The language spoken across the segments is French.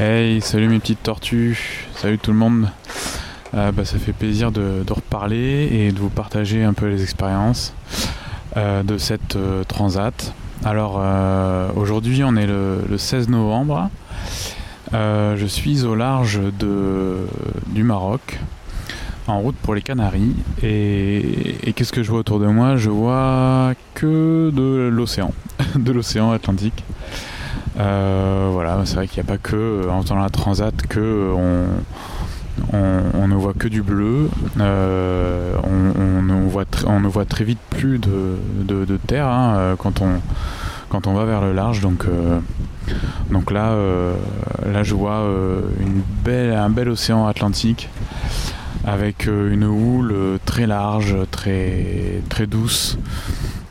Hey, salut mes petites tortues, salut tout le monde. Euh, bah, ça fait plaisir de, reparler et de vous partager un peu les expériences euh, de cette euh, transat. Alors aujourd'hui on est le, 16 novembre. je suis au large de, du Maroc, en route pour les Canaries. Et, qu'est-ce que je vois autour de moi? Je vois que de l'océan, de l'océan Atlantique. Euh, voilà, c'est vrai qu'il n'y a pas que en faisant la transat que on, ne voit que du bleu. Euh, on, ne voit on voit très vite plus de, terre hein, euh, quand on quand on va vers le large. Donc donc là là je vois un bel océan Atlantique avec une houle très large, très très douce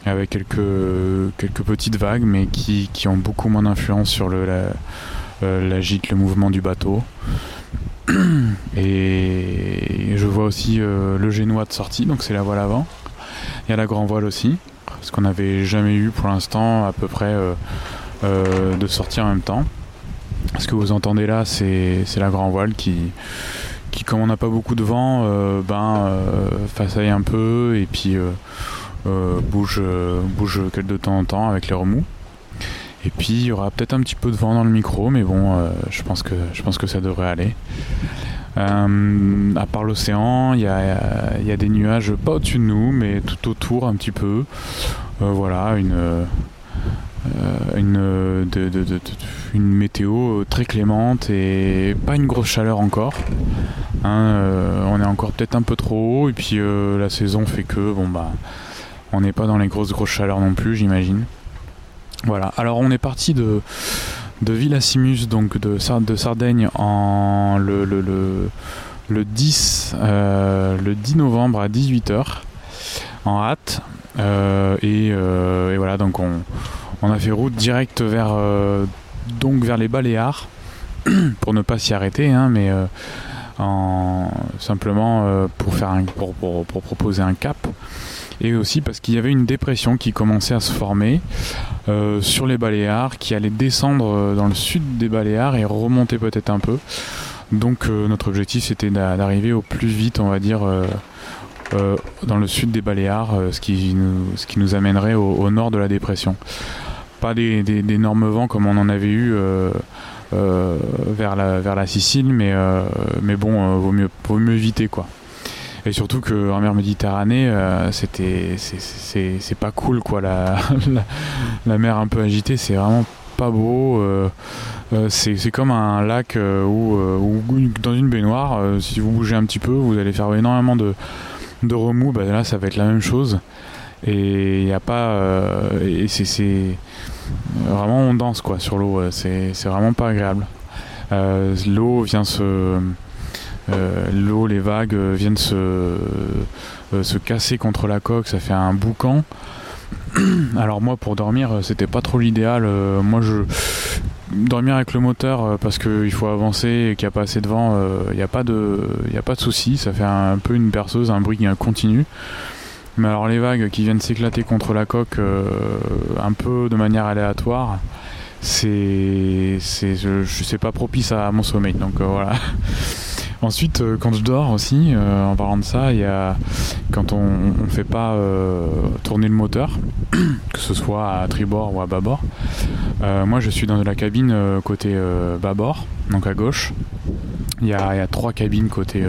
avec quelques, quelques petites vagues, mais qui, ont beaucoup moins d'influence sur le, la, euh, gîte, le mouvement du bateau. Et je vois aussi euh, le génois de sortie, donc c'est la voile avant. Il y a la grand voile aussi, ce qu'on n'avait jamais eu pour l'instant à peu près euh, de sortir en même temps. Ce que vous entendez là, c'est la grand voile qui, qui comme on n'a pas beaucoup de vent, ben, façaille un peu et puis bouge, euh, bouge de temps en temps avec les remous. Et puis il y aura peut-être un petit peu de vent dans le micro, mais bon, euh, je, pense que, je pense que ça devrait aller. à part l'océan, il y a, des nuages pas au-dessus de nous, mais tout autour un petit peu. voilà, une, une, une météo très clémente et pas une grosse chaleur encore. Hein, on est encore peut-être un peu trop haut, et puis la saison fait que, bon bah on n'est pas dans les grosses grosses chaleurs non plus, j'imagine. Voilà. Alors on est parti de de Villasimus, donc de, Sardaigne, en le, le, le, 10, euh, le 10 novembre à 18h en hâte. Euh, euh, et, voilà, donc on, a fait route directe vers, les Baléares pour ne pas s'y arrêter, hein, mais en, simplement pour, faire pour, pour, proposer un cap et aussi parce qu'il y avait une dépression qui commençait à se former euh, sur les Baléares, qui allait descendre euh, dans le sud des Baléares et remonter peut-être un peu. Donc euh, notre objectif c'était d'arriver au plus vite, on va dire, dans le sud des Baléares, ce, qui nous, amènerait au, nord de la dépression. Pas d'énormes vents comme on en avait eu. vers, la, Sicile, mais, mais bon, vaut, mieux, vaut mieux éviter quoi. Et surtout qu'en mer Méditerranée, euh, c'est pas cool quoi. La, la, mer un peu agitée, c'est vraiment pas beau. Euh, euh, c'est comme un lac où, dans une baignoire, si vous bougez un petit peu, vous allez faire énormément de, de remous. Bah, là, ça va être la même chose. Et il n'y a pas. et c'est vraiment on danse quoi sur l'eau. C'est vraiment pas agréable. L'eau vient se l'eau, les vagues euh, viennent se, euh, se casser contre la coque, ça fait un boucan. Alors moi pour dormir c'était pas trop l'idéal. moi je dormir avec le moteur parce qu'il faut avancer et qu'il n'y a pas assez de vent, il n'y a pas de, il a pas de souci. Ça fait un, peu une berceuse, un bruit continu. Mais alors les vagues qui viennent s'éclater contre la coque un peu de manière aléatoire, c'est, c'est, je, pas propice à mon sommeil. Donc voilà. Ensuite, euh, quand je dors aussi, euh, en parlant de ça, quand on ne fait pas euh, tourner le moteur, que ce soit à tribord ou à bâbord. moi, je suis dans la cabine côté bâbord, donc à gauche. Il y, a, trois cabines côté,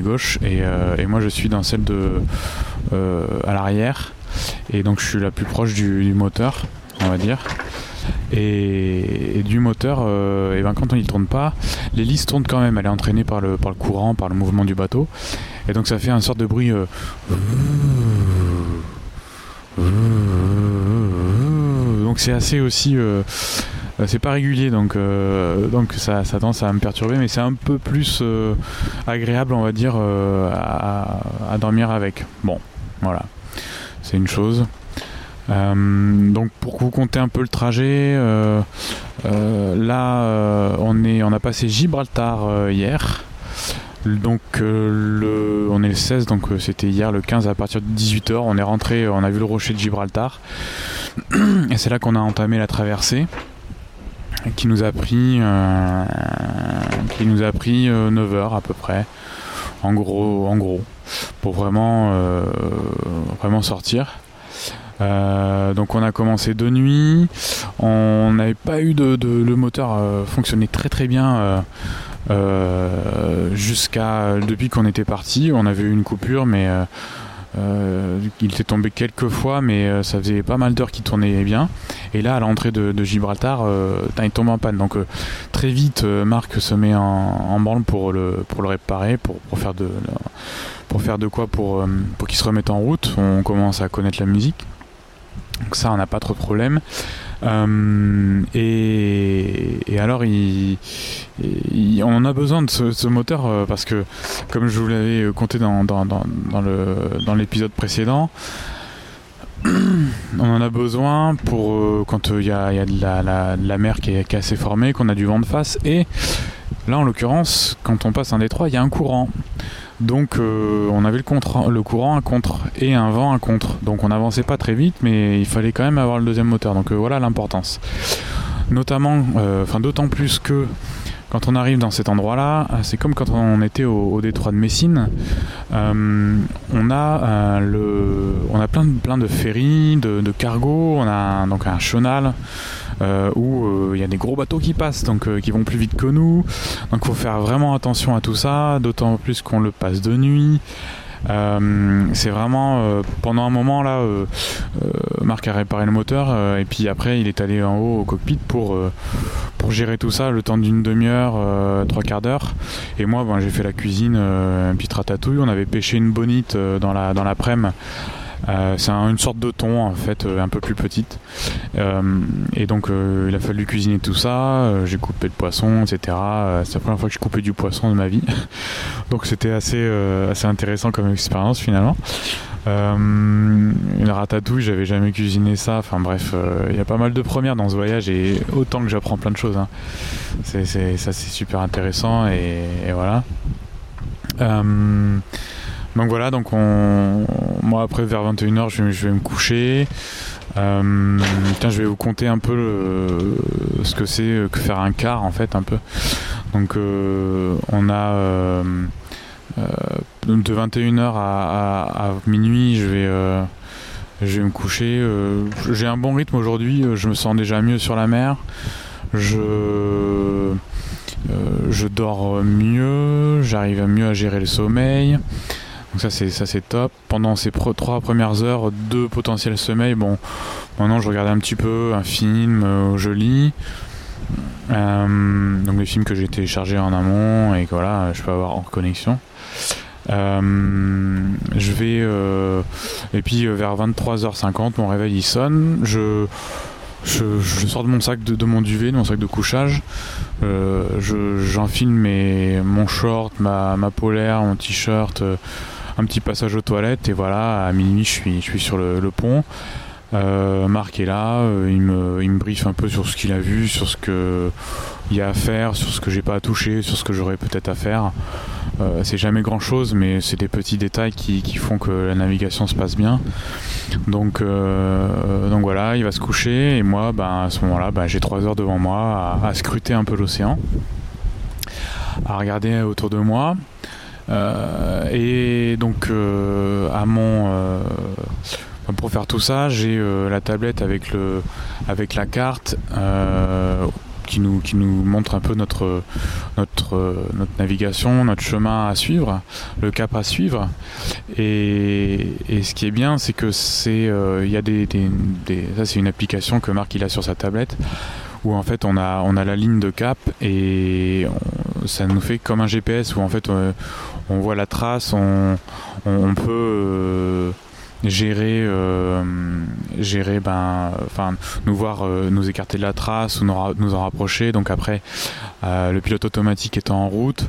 gauche et, moi je suis dans celle à l'arrière et donc je suis la plus proche du moteur on va dire et, du moteur, euh, et ben quand on n'y tourne pas, l'hélice tourne quand même. Elle est entraînée par le, par le courant, par le mouvement du bateau. Et donc ça fait un sorte de bruit. Euh, donc c'est assez aussi. Euh, c'est pas régulier, donc, donc ça, ça tendance à me perturber, mais c'est un peu plus agréable, on va dire, à, à dormir avec. Bon, voilà. C'est une chose. Euh, donc pour vous compter un peu le trajet, euh, euh, là on, est, on a passé Gibraltar hier. Donc on est le 16, donc c'était hier le 15 à partir de 18h. On est rentré, on a vu le rocher de Gibraltar. Et c'est là qu'on a entamé la traversée. qui nous a pris, qui nous a pris 9 heures à peu près, en gros, en gros pour vraiment, vraiment sortir. Donc on a commencé de nuit, on n'avait pas eu de, le moteur fonctionnait très très bien jusqu'à depuis qu'on était parti. On avait eu une coupure, mais euh, il était tombé quelques fois, mais euh, ça faisait pas mal d'heures qu'il tournait bien. Et là, à l'entrée de, Gibraltar, euh, il tombe en panne. Donc très vite, Marc se met en, branle pour le, pour le réparer, pour, faire de, pour faire de quoi pour qu'il se remette en route. On commence à connaître la musique. Donc ça, on n'a pas trop de problème. Euh, et, alors, il, on a besoin de ce, moteur euh, parce que, comme je vous l'avais compté dans, dans, dans l'épisode précédent, on en a besoin pour euh, quand il y, a, de, la, la, mer qui qui est assez formée, qu'on a du vent de face. Et là, en l'occurrence, quand on passe un détroit, il y a un courant. Donc euh, on avait le, courant un contre et un vent un contre. Donc on n'avançait pas très vite, mais il fallait quand même avoir le deuxième moteur. Donc euh, voilà l'importance. Notamment, euh, enfin d'autant plus que quand on arrive dans cet endroit-là, c'est comme quand on était au, détroit de Messine. on a plein de, plein de ferries, de, cargos. On a donc un chenal où euh, il y a des gros bateaux qui passent, donc euh, qui vont plus vite que nous. Donc faut faire vraiment attention à tout ça, d'autant plus qu'on le passe de nuit. c'est vraiment pendant un moment là, Marc a réparé le moteur et puis après il est allé en haut au cockpit pour pour gérer tout ça le temps d'une demi-heure, trois quarts d'heure. Et moi, ben, j'ai fait la cuisine, un petit ratatouille. On avait pêché une bonite dans la dans l'après-midi euh, c'est une sorte de thon en fait, euh, un peu plus petite. Euh, et donc il a fallu cuisiner tout ça. j'ai coupé le poisson, etc. c'est la première fois que je coupais du poisson de ma vie. donc c'était assez, assez intéressant comme expérience finalement. une ratatouille, j'avais jamais cuisiné ça. Enfin bref, il y a pas mal de premières dans ce voyage et autant que j'apprends plein de choses. Hein. C'est, ça c'est super intéressant et voilà. Donc voilà, donc on, moi après vers 21h je, vais me coucher. Euh, je vais vous conter un peu ce que c'est que faire un quart en fait un peu. Donc euh, on a euh, de 21h à, minuit je vais je vais me coucher. J'ai un bon rythme aujourd'hui, je me sens déjà mieux sur la mer. Je je dors mieux, j'arrive mieux à gérer le sommeil. Donc ça c'est ça c'est top. Pendant ces trois premières heures de potentiel sommeil, bon, maintenant je regarde un petit peu un film, euh, je lis. Euh, donc les films que j'ai téléchargés en amont et que voilà, je peux avoir en connexion. Euh, je vais et puis vers 23h50 mon réveil il sonne. Je je, sors de mon sac de, mon duvet, de mon sac de couchage. J'enfile mon short, ma, ma polaire, mon t-shirt un petit passage aux toilettes et voilà, à minuit je suis, sur le, pont. Euh, Marc est là, euh, il, me, il briefe un peu sur ce qu'il a vu, sur ce qu'il y a à faire, sur ce que j'ai pas à toucher, sur ce que j'aurais peut-être à faire. Euh, c'est jamais grand chose, mais c'est des petits détails qui, font que la navigation se passe bien. Donc, donc voilà, il va se coucher et moi, ben, à ce moment-là, ben, j'ai trois heures devant moi à scruter un peu l'océan, à regarder autour de moi. Euh, et donc euh, à mon euh, pour faire tout ça, j'ai la tablette avec le avec la carte qui nous, qui nous montre un peu notre, notre, notre navigation, notre chemin à suivre, le cap à suivre. Et, ce qui est bien, c'est que c'est il y a des, des ça c'est une application que Marc il a sur sa tablette où en fait on a on a la ligne de cap et ça nous fait comme un GPS où en fait on voit la trace, on, peut euh, gérer, euh, gérer, ben, enfin, nous voir, euh, nous écarter de la trace ou nous, en rapprocher. Donc après, le pilote automatique étant en route,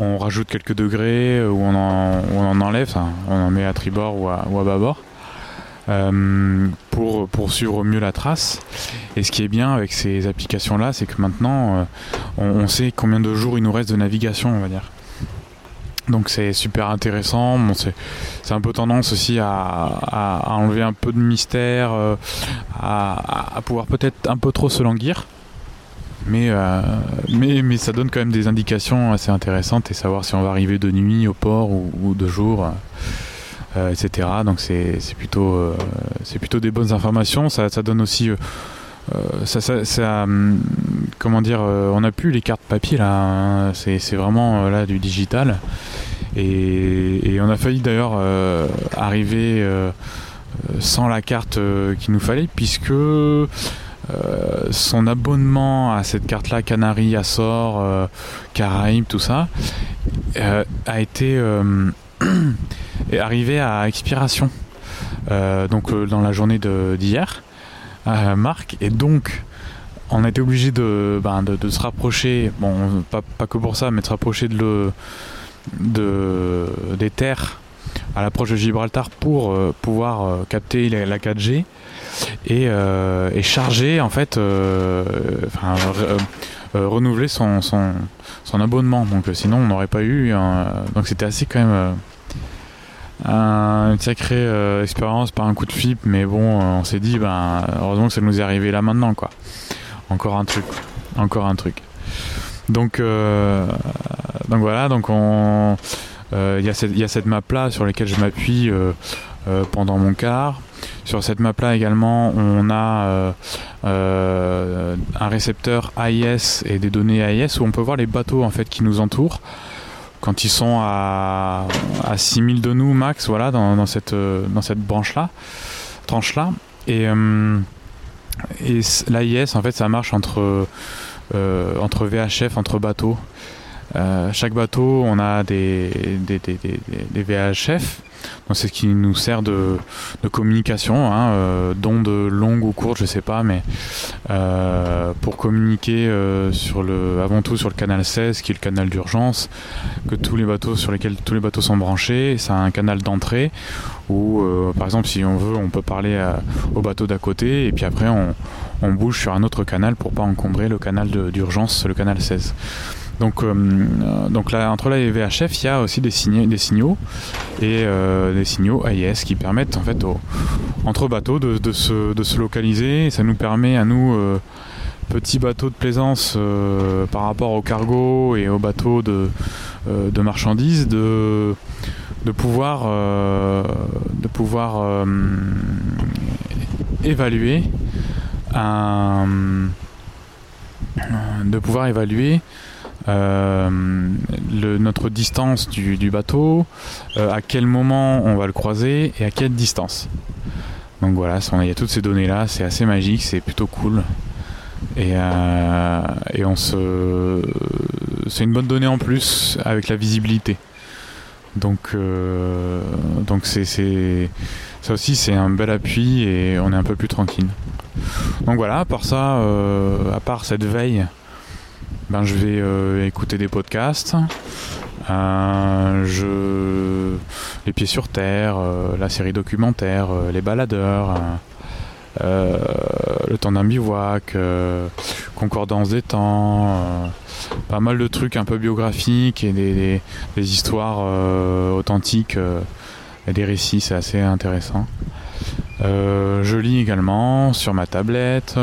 on rajoute quelques degrés ou on en, enlève, on en met à tribord ou à, bâbord. Pour poursuivre mieux la trace. Et ce qui est bien avec ces applications-là, c'est que maintenant, on, sait combien de jours il nous reste de navigation, on va dire. Donc c'est super intéressant. C'est un peu tendance aussi à, enlever un peu de mystère, euh, à, pouvoir peut-être un peu trop se languir. Mais, mais, mais ça donne quand même des indications assez intéressantes et savoir si on va arriver de nuit au port ou, de jour, etc. Donc c'est plutôt, c'est plutôt des bonnes informations. Ça, ça donne aussi euh, ça, ça, hum, comment dire, euh, on n'a plus les cartes papier là, hein. c'est vraiment euh, là du digital. Et, on a failli d'ailleurs arriver sans la carte qu'il nous fallait, puisque son abonnement à cette carte-là, Canary, Açores, Caraïbes, tout ça, a été est arrivé à expiration. donc dans la journée d'hier. Euh, Marc. Et donc, on a été obligé de, ben, de, se rapprocher, bon, pas, pas, que pour ça, mais de se rapprocher de, le, de des terres à l'approche de Gibraltar pour euh, pouvoir euh, capter la, 4G et, et, charger en fait, enfin, renouveler son, son, abonnement. Donc sinon on n'aurait pas eu. donc c'était assez quand même une sacrée euh, expérience par un coup de flip, mais bon, euh, on s'est dit, ben, heureusement que ça nous est arrivé là maintenant, quoi. Encore un truc, encore un truc. Donc, euh, donc voilà, donc on, il y, a cette map là sur laquelle je m'appuie pendant mon quart. Sur cette map là également, on a un récepteur AIS et des données AIS où on peut voir les bateaux en fait qui nous entourent quand ils sont à, à 6000 de nous max, voilà, dans, cette, dans cette branche-là, tranche-là. Et, euh, et l'AIS, en fait, ça marche entre, euh, entre VHF, entre bateaux. Euh, chaque bateau, on a des, VHF c'est ce qui nous sert de, communication, hein, euh, d'ondes longues ou courtes, je sais pas, mais euh, pour communiquer euh, sur le, avant tout sur le canal 16, qui est le canal d'urgence, que tous les bateaux sur lesquels tous les bateaux sont branchés, c'est un canal d'entrée où, par exemple, si on veut, on peut parler au bateau d'à côté et puis après on, on, bouge sur un autre canal pour pas encombrer le canal d'urgence, le canal 16. Donc, euh, donc là, entre là et VHF, il y a aussi des, des signaux et euh, des signaux AIS qui permettent en fait entre bateaux de, se, localiser. ça nous permet à nous, euh, petits bateaux de plaisance par rapport au cargo et aux bateaux de, marchandises, de, pouvoir, de pouvoir évaluer de pouvoir évaluer euh, le, notre distance du, bateau, euh, à quel moment on va le croiser et à quelle distance. Donc voilà, il y a toutes ces données là, c'est assez magique, c'est plutôt cool. Et, euh. C'est une bonne donnée en plus avec la visibilité. Donc, donc c'est, ça aussi c'est un bel appui et on est un peu plus tranquille. Donc voilà, à part ça, à part cette veille ben, je vais euh, écouter des podcasts. Euh, je... Les pieds sur terre, euh, la série documentaire, Les baladeurs, Le temps d'un bivouac, Concordance des temps, pas mal de trucs un peu biographiques et des, des histoires authentiques et des récits, c'est assez intéressant. Je lis également sur ma tablette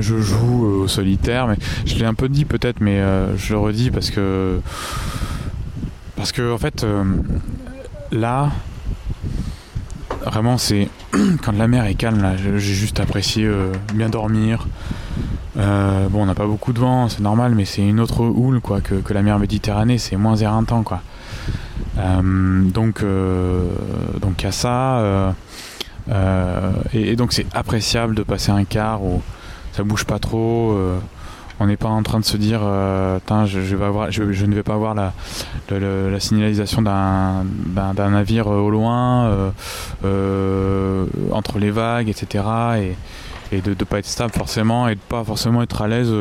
je joue euh, au solitaire, mais je l'ai un peu dit peut-être, mais euh, je le redis parce que parce que en fait euh, là vraiment c'est quand la mer est calme là, j'ai juste apprécié bien dormir. bon, on n'a pas beaucoup de vent, c'est normal, mais c'est une autre houle quoi que, la mer Méditerranée, c'est moins éreintant quoi. donc donc à ça. Et, et, donc c'est appréciable de passer un quart ou ça bouge pas trop. Euh, on n'est pas en train de se dire, euh, je, je, ne vais pas voir la, signalisation d'un navire au loin, euh, entre les vagues, etc. Et, de ne pas être stable forcément et de pas forcément être à l'aise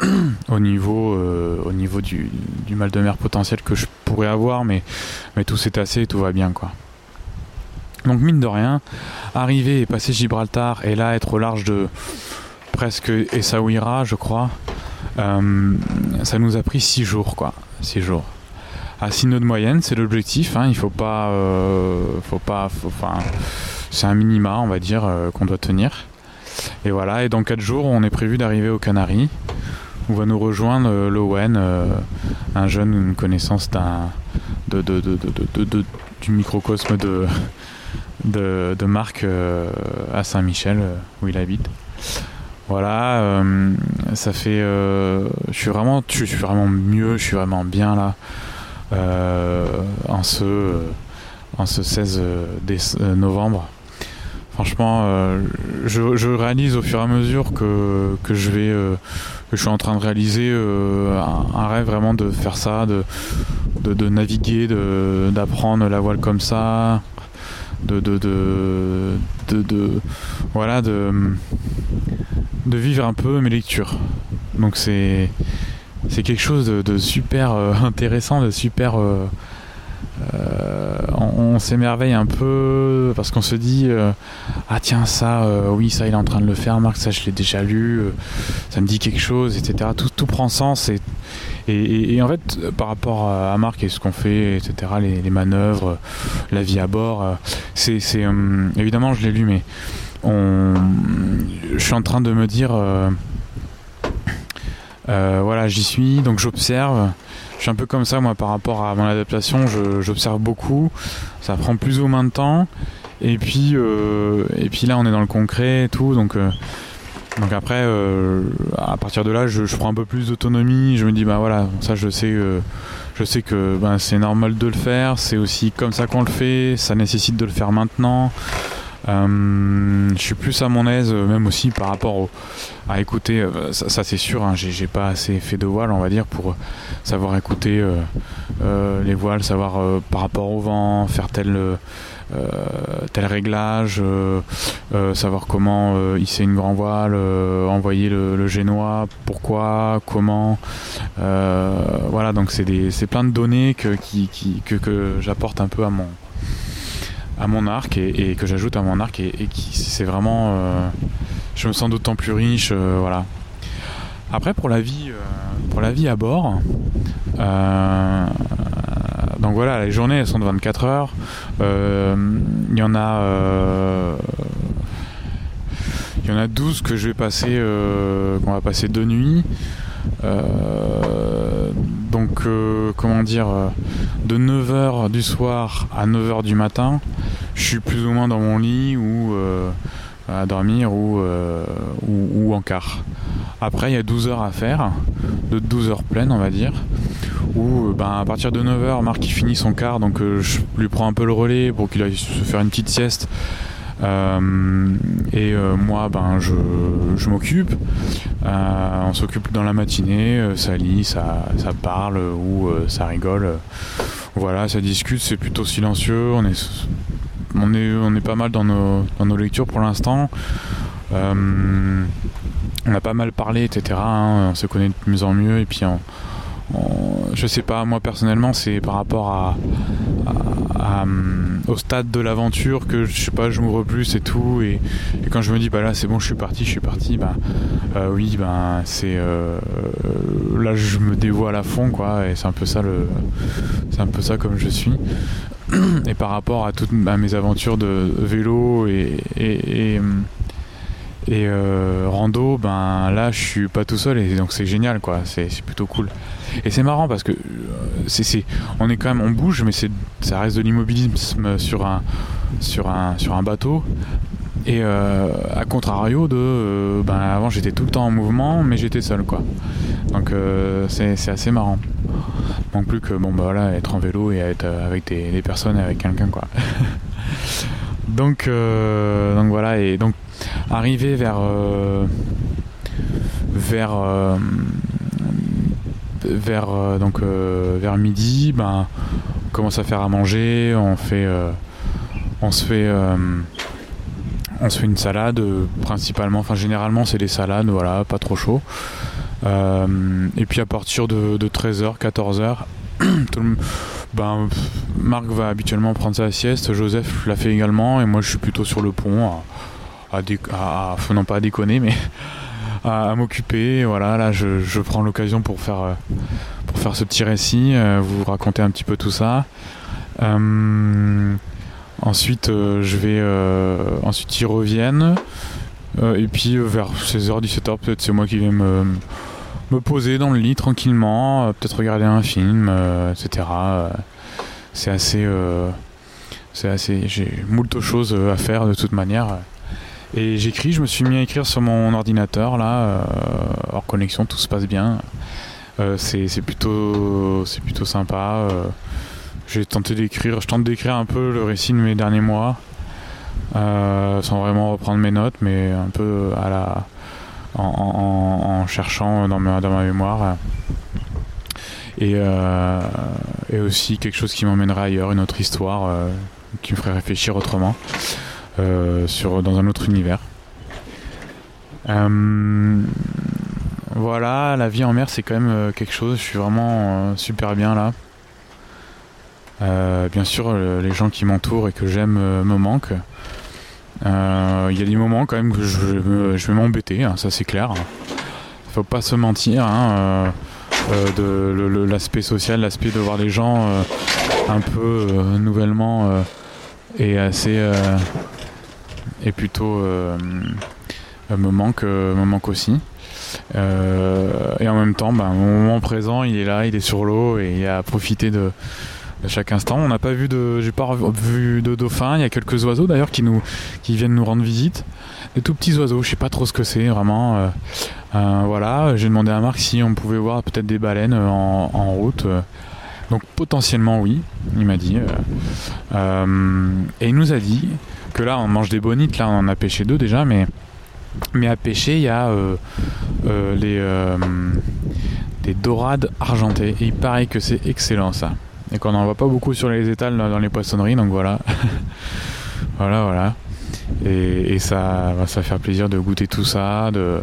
au niveau, au niveau du, mal de mer potentiel que je pourrais avoir, mais, mais tout s'est tassé et tout va bien. quoi. Donc mine de rien, arriver et passer Gibraltar et là être au large de presque Essaouira, je crois. Euh, ça nous a pris 6 jours, quoi. 6 jours. À 6 nœuds de moyenne, c'est l'objectif. Hein. Il faut pas. Euh, faut pas. C'est un minima, on va dire, euh, qu'on doit tenir. et voilà, et dans 4 jours, on est prévu d'arriver aux Canaries, où va nous rejoindre Lowen, un jeune, une connaissance d'un, de, du microcosme de, de, Marc à Saint-Michel, où il habite. Voilà, ça fait. je suis vraiment, je suis mieux, je suis vraiment bien là. en ce en ce 16 novembre. Franchement, euh, je, réalise au fur et à mesure que, je vais, euh, je suis en train de réaliser euh, un, rêve vraiment de faire ça, de, de, naviguer, d'apprendre la voile comme ça, de, voilà, de, de vivre un peu mes lectures. Donc c'est, c'est quelque chose de, super intéressant, de super euh, on, s'émerveille un peu parce qu'on se dit euh, ah tiens ça euh, oui ça il est en train de le faire Marc ça je l'ai déjà lu ça me dit quelque chose etc tout, tout prend sens et, et, en fait par rapport à Marc et ce qu'on fait etc les, manœuvres la vie à bord c'est évidemment je l'ai lu mais on, je suis en train de me dire voilà j'y suis donc j'observe je suis un peu comme ça moi par rapport à mon adaptation, j'observe beaucoup, ça prend plus ou moins de temps. Et puis, euh, et puis là on est dans le concret et tout, donc, euh, donc après euh, à partir de là je, prends un peu plus d'autonomie, je me dis bah voilà, ça je sais, je sais que ben, c'est normal de le faire, c'est aussi comme ça qu'on le fait, ça nécessite de le faire maintenant. Euh, je suis plus à mon aise, euh, même aussi par rapport à écouter. Euh, ça, c'est sûr, hein, j'ai pas assez fait de voile, on va dire, pour savoir écouter les voiles, savoir par rapport au vent, faire tel. tel réglage, savoir comment hisser une grand voile, envoyer le, génois, pourquoi, comment. voilà, donc c'est plein de données que, que j'apporte un peu à mon, à mon arc et, que j'ajoute à mon arc et, qui c'est vraiment euh, je me sens d'autant plus riche euh, voilà. Après pour la vie euh, pour la vie à bord donc voilà les journées elles sont de 24 heures. Il y en a il y en a 12 que je vais passer qu'on va passer deux nuits. Donc comment dire de 9h du soir à 9h du matin je suis plus ou moins dans mon lit ou euh, à dormir euh, ou, ou, en quart. Après, il y a 12 heures à faire, de 12 heures pleines, on va dire. Où euh, ben, à partir de 9h, Marc il finit son quart, donc je lui prends un peu le relais pour qu'il aille se faire une petite sieste. et moi, ben, je, je m'occupe. on s'occupe dans la matinée, ça lit, ça, ça parle ou ça rigole. Voilà, ça discute, c'est plutôt silencieux. On est on est, pas mal dans nos, lectures pour l'instant. Euh, on a pas mal parlé, etc. Hein. on se connaît de mieux en mieux. Et puis, je sais pas, moi personnellement, c'est par rapport au stade de l'aventure que je sais pas, je m'ouvre plus et tout. Et, quand je me dis, bah là, c'est bon, je suis parti, je suis parti, bah euh, oui, bah c'est euh, là, je me dévoile à fond, quoi. Et c'est un peu ça le, c'est un peu ça comme je suis. et par rapport à toutes mes aventures de vélo et, euh, rando, ben là je suis pas tout seul et donc c'est génial quoi, c'est plutôt cool. Et c'est marrant parce que euh, on est quand même on bouge mais ça reste de l'immobilisme sur un bateau et euh, à contrario de ben avant j'étais tout le temps en mouvement mais j'étais seul quoi. Donc c'est assez marrant manque plus que bon bah voilà être en vélo et être euh, avec des, personnes avec quelqu'un quoi. Donc euh, donc voilà et donc arriver vers euh, vers vers donc vers midi ben on commence à faire à manger on fait on se fait on se fait une salade principalement enfin généralement c'est des salades voilà pas trop chaud et puis à partir de, 13h, 14h, ben, Marc va habituellement prendre sa sieste, Joseph l'a fait également, et moi je suis plutôt sur le pont à, à, non pas à déconner, mais à, m'occuper. Voilà, là je, prends l'occasion pour faire, euh, pour faire ce petit récit, euh, vous raconter un petit peu tout ça. ensuite, je vais, ensuite ils reviennent. et puis vers 16h, 17h, peut-être c'est moi qui vais me, me poser dans le lit tranquillement, peut-être regarder un film, etc. c'est assez. c'est assez. J'ai choses à faire de toute manière. Et j'écris, je me suis mis à écrire sur mon ordinateur là, hors connexion, tout se passe bien. c'est plutôt, plutôt sympa. J'ai tenté d'écrire, je tente d'écrire un peu le récit de mes derniers mois, euh, sans vraiment reprendre mes notes, mais un peu à la, en, cherchant dans ma, dans ma mémoire. Et, euh, et, aussi quelque chose qui m'emmènerait ailleurs, une autre histoire euh, qui me ferait réfléchir autrement, sur, dans un autre univers. voilà, la vie en mer c'est quand même quelque chose, je suis vraiment super bien là. Euh, bien sûr, les gens qui m'entourent et que j'aime euh, me manquent. Euh, il y a des moments quand même que je, vais m'embêter, hein, ça c'est clair. Faut pas se mentir. Hein, de l'aspect social, l'aspect de voir les gens un peu nouvellement et assez et plutôt me manque me manque aussi. et en même temps, ben, mon moment présent, il est là, il est sur l'eau et il a à profiter de, à chaque instant. On n'a pas vu de, j'ai pas vu de dauphins. Il y a quelques oiseaux d'ailleurs qui nous, qui viennent nous rendre visite. Des tout petits oiseaux. Je sais pas trop ce que c'est vraiment. Euh, euh, voilà. J'ai demandé à Marc si on pouvait voir peut-être des baleines en, route. Donc potentiellement oui, il m'a dit. Euh, et il nous a dit que là on mange des bonites. Là on en a pêché deux déjà, mais mais à pêcher il y a les des dorades argentées. Et il paraît que c'est excellent ça et qu'on n'en voit pas beaucoup sur les étals dans les poissonneries, donc voilà. voilà, voilà. Et, ça va faire plaisir de goûter tout ça. Euh,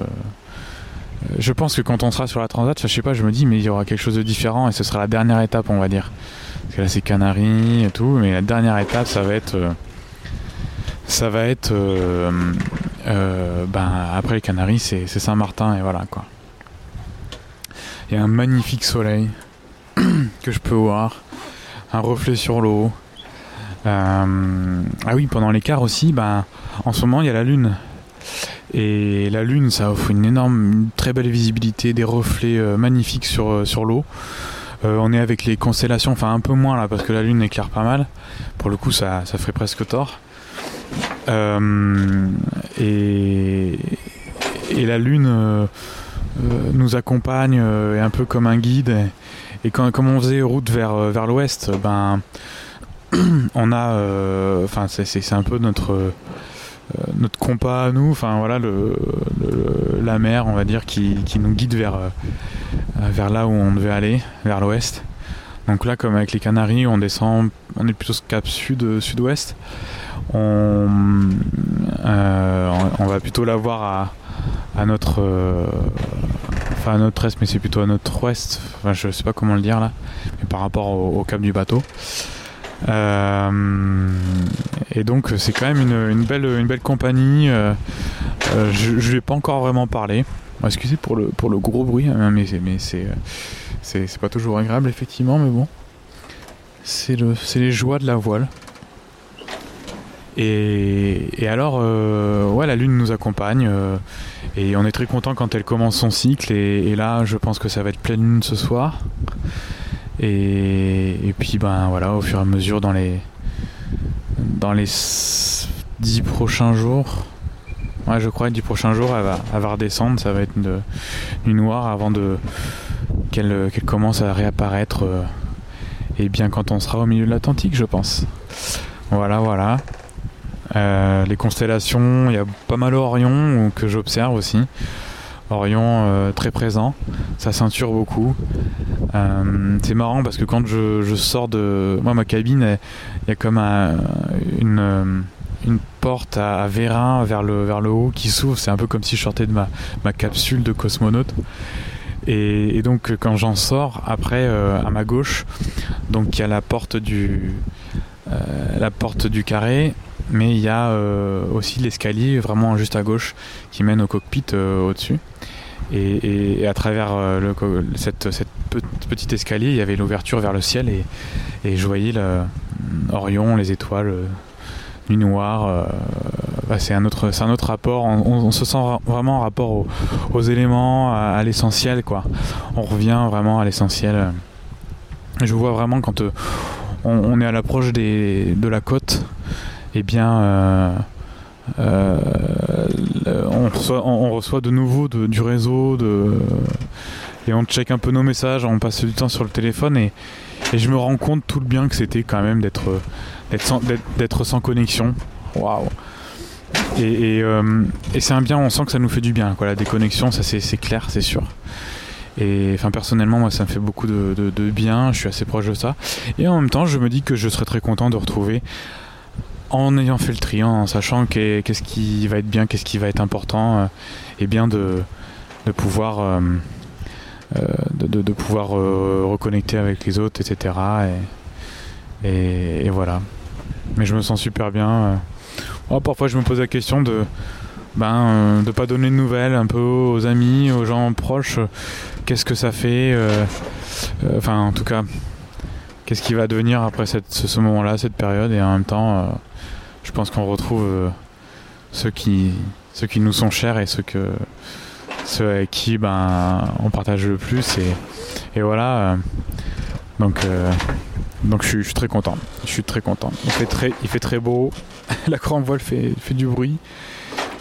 je pense que quand on sera sur la transat, je sais pas, je me dis, mais il y aura quelque chose de différent et ce sera la dernière étape, on va dire. Parce que là, c'est Canaries et tout, mais la dernière étape, ça va être. Euh, ça va être. Euh, ben, après les Canaries, c'est Saint-Martin et voilà quoi. Il y a un magnifique soleil que je peux voir un reflet sur l'eau. Euh, ah oui, pendant l'écart aussi, ben, en ce moment il y a la lune. Et la lune, ça offre une énorme, une très belle visibilité, des reflets euh, magnifiques sur, euh, l'eau. on est avec les constellations, enfin un peu moins là parce que la lune éclaire pas mal. Pour le coup, ça, ça ferait presque tort. et, la lune nous accompagne, est un peu comme un guide. Quand, comme on faisait route vers, euh, vers l'ouest, ben, on a. Euh, enfin, c'est un peu notre. Euh, notre compas à nous, enfin voilà, le, la mer, on va dire, qui, qui nous guide vers, vers là où on devait aller, vers l'ouest. Donc là, comme avec les Canaries, on descend, on est plutôt cap sud, sud-ouest. On, on va plutôt la voir à, à notre à notre est, mais c'est plutôt à notre ouest. Enfin, je sais pas comment le dire là, mais par rapport au, cap du bateau. Euh, et donc c'est quand même une, belle, une belle compagnie. Euh, euh, je ne ai pas encore vraiment parlé. Excusez pour le, pour le gros bruit, hein, mais, mais c'est, pas toujours agréable effectivement, mais bon. C'est, le, c'est les joies de la voile. Et, alors, euh, ouais, la Lune nous accompagne euh, et on est très content quand elle commence son cycle. Et, là, je pense que ça va être pleine lune ce soir. Et, puis, ben voilà, au fur et à mesure, dans les dans les dix prochains jours, je crois, les dix prochains jours, elle va, redescendre. Ça va être une, une noire avant de qu'elle commence à réapparaître. Euh, et bien quand on sera au milieu de l'Atlantique, je pense. Voilà, voilà. Euh, les constellations, il y a pas mal Orion que j'observe aussi. Orion euh, très présent, ça ceinture beaucoup. Euh, c'est marrant parce que quand je, sors de moi ma cabine, il y a comme une, une porte à, à, vers le, vers le haut qui s'ouvre. C'est un peu comme si je sortais de ma, ma capsule de cosmonaute. Et, et donc quand j'en sors, après à ma gauche, donc il y a la porte du la porte du carré mais il y a euh, aussi l'escalier vraiment juste à gauche qui mène au cockpit euh, au-dessus. Et, à travers euh, le, cette, cette petit escalier, il y avait l'ouverture vers le ciel et, je voyais Orion, les étoiles nuit noire. Bah, c'est un autre, rapport. On, se sent vraiment en rapport aux, éléments, à, l'essentiel. On revient vraiment à l'essentiel. Je vois vraiment quand on, est à l'approche de la côte, eh bien euh, on, reçoit, de nouveau du réseau et on check un peu nos messages, on passe du temps sur le téléphone et, je me rends compte tout le bien que c'était quand même d'être sans, connexion. Waouh! Euh, et, c'est un bien, on sent que ça nous fait du bien. Quoi. La déconnexion, ça c'est clair, c'est sûr. Et enfin personnellement, moi ça me fait beaucoup de, de, bien, je suis assez proche de ça. Et en même temps, je me dis que je serais très content de retrouver en ayant fait le tri, en sachant qu'est-ce qui va être bien, qu'est-ce qui va être important, euh, et bien de, de pouvoir, euh, euh, de, pouvoir reconnecter avec les autres, etc. Et, voilà. Mais je me sens super bien. Oh, parfois je me pose la question de ben, pas donner de nouvelles un peu aux amis, aux gens proches. Qu'est-ce que ça fait Enfin, en tout cas, qu'est-ce qui va devenir après ce, moment-là, cette période, et en même temps, je pense qu'on retrouve euh, ceux qui nous sont chers et ceux que ceux avec qui ben on partage le plus et, voilà euh, donc euh, je suis, très content. Je suis très content. Il fait très beau. La grande voile fait fait du bruit.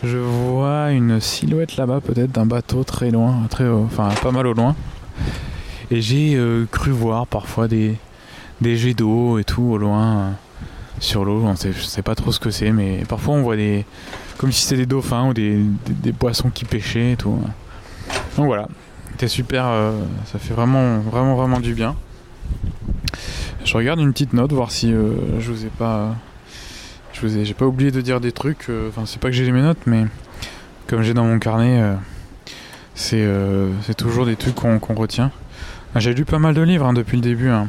Je vois une silhouette là-bas peut-être d'un bateau très loin très enfin pas mal au loin. Et j'ai cru voir parfois des des jets d'eau et tout au loin sur l'eau. Je sais pas trop ce que c'est, mais parfois on voit des. comme si c'était des dauphins ou des, poissons qui pêchaient et tout. Donc voilà, c'était super. Euh, ça fait vraiment, vraiment, vraiment du bien. Je regarde une petite note, voir si euh, je vous ai pas. Je vous ai, pas oublié de dire des trucs. Euh, enfin, c'est pas que j'ai mes notes, mais comme j'ai dans mon carnet, c'est, c'est toujours des trucs qu'on, retient. Ah, j'ai lu pas mal de livres hein, depuis le début. Hein.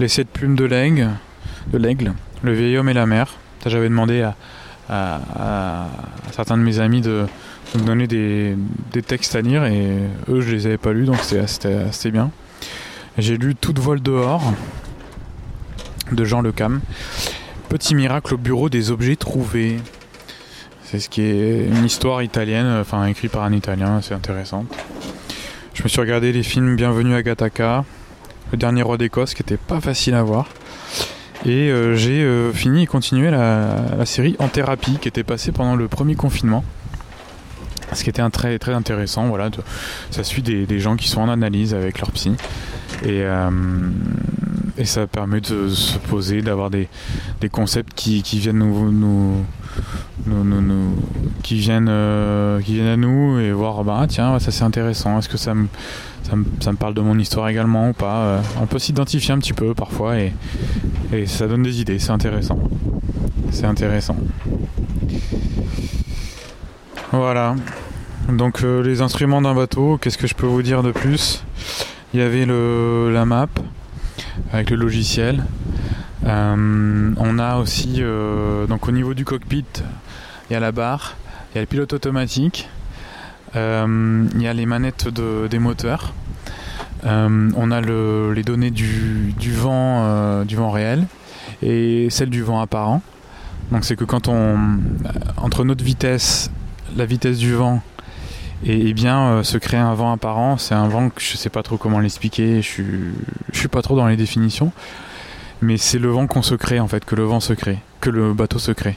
Les sept plumes de l'aigle, de l'aigle. Le vieil homme et la mer. J'avais demandé à, certains de mes amis de, me donner des, textes à lire et eux je les avais pas lus donc c'était bien. J'ai lu Toute voile dehors de Jean Le Cam. Petit miracle au bureau des objets trouvés. C'est ce qui est une histoire italienne, enfin écrite par un italien, c'est intéressant. Je me suis regardé les films Bienvenue à Gattaca, Le dernier roi d'Écosse qui était pas facile à voir. Et euh, j'ai euh, fini et continué la, série En thérapie qui était passée pendant le premier confinement. Ce qui était un très très intéressant, voilà, ça suit des, gens qui sont en analyse avec leur psy et, euh, ça permet de se poser, d'avoir des, concepts qui, viennent nous, qui viennent qui viennent à nous et voir bah tiens ça c'est intéressant, est-ce que ça me ça me, parle de mon histoire également ou pas. Euh, on peut s'identifier un petit peu parfois et, ça donne des idées, c'est intéressant. C'est intéressant. Voilà. Donc euh, les instruments d'un bateau, qu'est-ce que je peux vous dire de plus? Il y avait le, la map avec le logiciel. Euh, on a aussi, donc au niveau du cockpit, il y a la barre, il y a le pilote automatique, euh, il y a les manettes des moteurs. Euh, on a les données du, vent, euh, du vent réel et celles du vent apparent. Donc c'est que quand on entre notre vitesse, la vitesse du vent et, bien se crée un vent apparent, c'est un vent que je sais pas trop comment l'expliquer, je suis je suis pas trop dans les définitions, mais c'est le vent qu'on se crée en fait, que le vent se crée, que le bateau se crée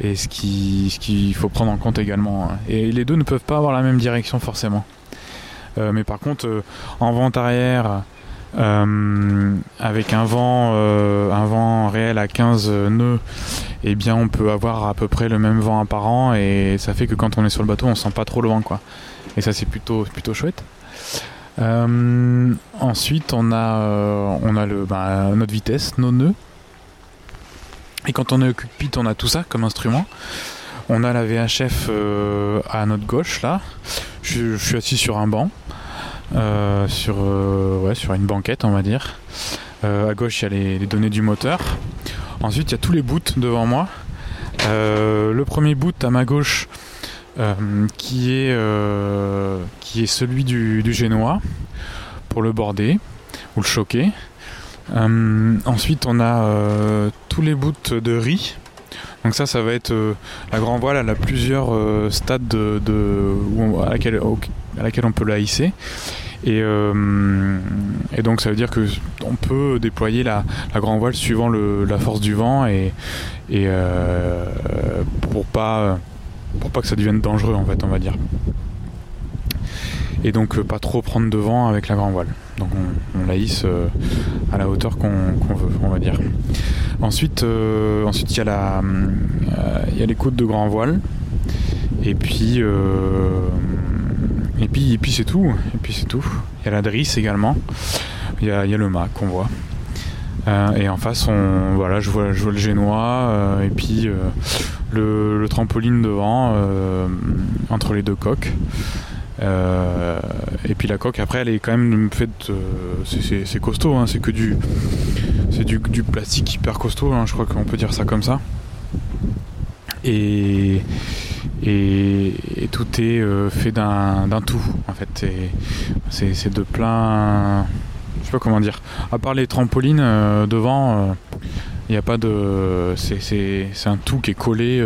et ce qu'il ce faut prendre en compte également. Hein. Et les deux ne peuvent pas avoir la même direction forcément. Euh, mais par contre, euh, en vent arrière, euh, avec un vent, un vent réel à 15 nœuds, eh bien on peut avoir à peu près le même vent apparent et ça fait que quand on est sur le bateau, on sent pas trop le vent quoi. Et ça c'est plutôt plutôt chouette. Ensuite, on a, on a le, bah, notre vitesse, nos nœuds. Et quand on est au cockpit, on a tout ça comme instrument. On a la VHF euh, à notre gauche là. Je, suis assis sur un banc, euh, sur, euh, ouais, sur une banquette on va dire. à gauche il y a les, données du moteur. Ensuite il y a tous les boots devant moi. le premier boot à ma gauche qui, est, qui est celui du, génois pour le border ou le choquer. ensuite on a tous les bouts de riz Donc ça, ça va être la grand voile. Elle a plusieurs stades de, à, laquelle, à laquelle on peut la hisser. Et, donc ça veut dire que on peut déployer la, grand voile suivant la force du vent et, et pour pas pour pas que ça devienne dangereux en fait on va dire et donc euh, pas trop prendre devant avec la grand voile. Donc on, la hisse euh, à la hauteur qu'on veut, on va dire. Ensuite, euh, ensuite il y a la, il y les côtes de grand voile. Et puis, et puis, et puis c'est tout. Et puis c'est tout. Il y a la drisse également. Il y a, le mât qu'on voit. et en face, je vois, je vois le génois et puis le, trampoline devant entre les deux coques. Euh, et puis la coque après elle est quand même faite euh, c'est costaud hein, c'est que du c'est du, plastique hyper costaud hein, je crois qu'on peut dire ça comme ça. Et et, tout est euh, fait d'un tout en fait. C'est de plein je sais pas comment dire. À part les trampolines devant a pas de. C'est un tout qui est collé,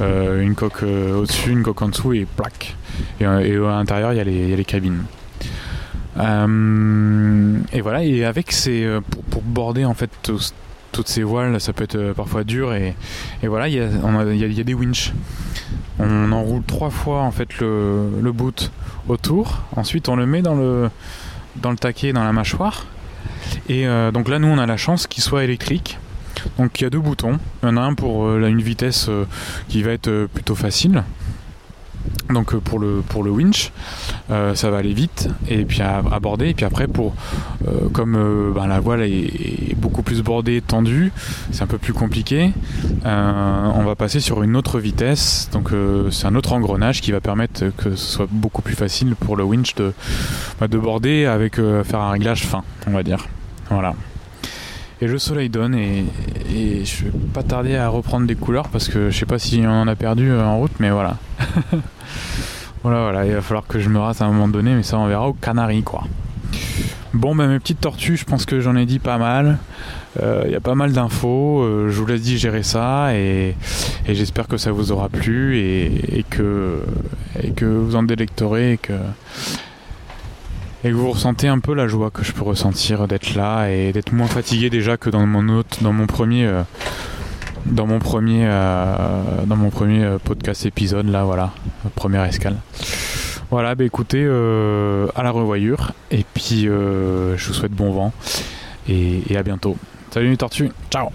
une coque au-dessus, une coque en dessous et plaque. Et, euh, à l'intérieur, il y, a les cabines. Euh, et voilà, et avec ces. Euh, pour, border en fait toutes ces voiles, ça peut être parfois dur. Et, voilà, il y, a, des winches. On enroule trois fois en fait le, le boot autour. Ensuite, on le met dans le, dans le taquet, dans la mâchoire. Et donc là, nous, on a la chance qu'il soit électrique. Donc il y a deux boutons. Il y en a un pour une vitesse qui va être plutôt facile donc euh, pour le pour le winch euh, ça va aller vite et puis à, border et puis après pour euh, comme ben, la voile est, beaucoup plus bordée tendue c'est un peu plus compliqué on va passer sur une autre vitesse donc c'est un autre engrenage qui va permettre que ce soit beaucoup plus facile pour le winch de bah, de border avec faire un réglage fin on va dire voilà et le soleil donne et, et, je vais pas tarder à reprendre des couleurs parce que je sais pas si on en a perdu en route mais voilà voilà, voilà, il va falloir que je me rate à un moment donné, mais ça on verra au Canaries quoi. Bon, bah, mes petites tortues, je pense que j'en ai dit pas mal. Euh, il y a pas mal d'infos. Euh, je vous laisse digérer ça et, j'espère que ça vous aura plu et, que, et que vous en délecterez et que, et que vous ressentez un peu la joie que je peux ressentir d'être là et d'être moins fatigué déjà que dans mon autre, dans mon premier. Euh, dans mon premier, euh, dans mon premier euh, podcast épisode, là, voilà, première escale. Voilà, bah écoutez, à la revoyure, et puis je vous souhaite bon vent, et à bientôt. Salut les tortues, ciao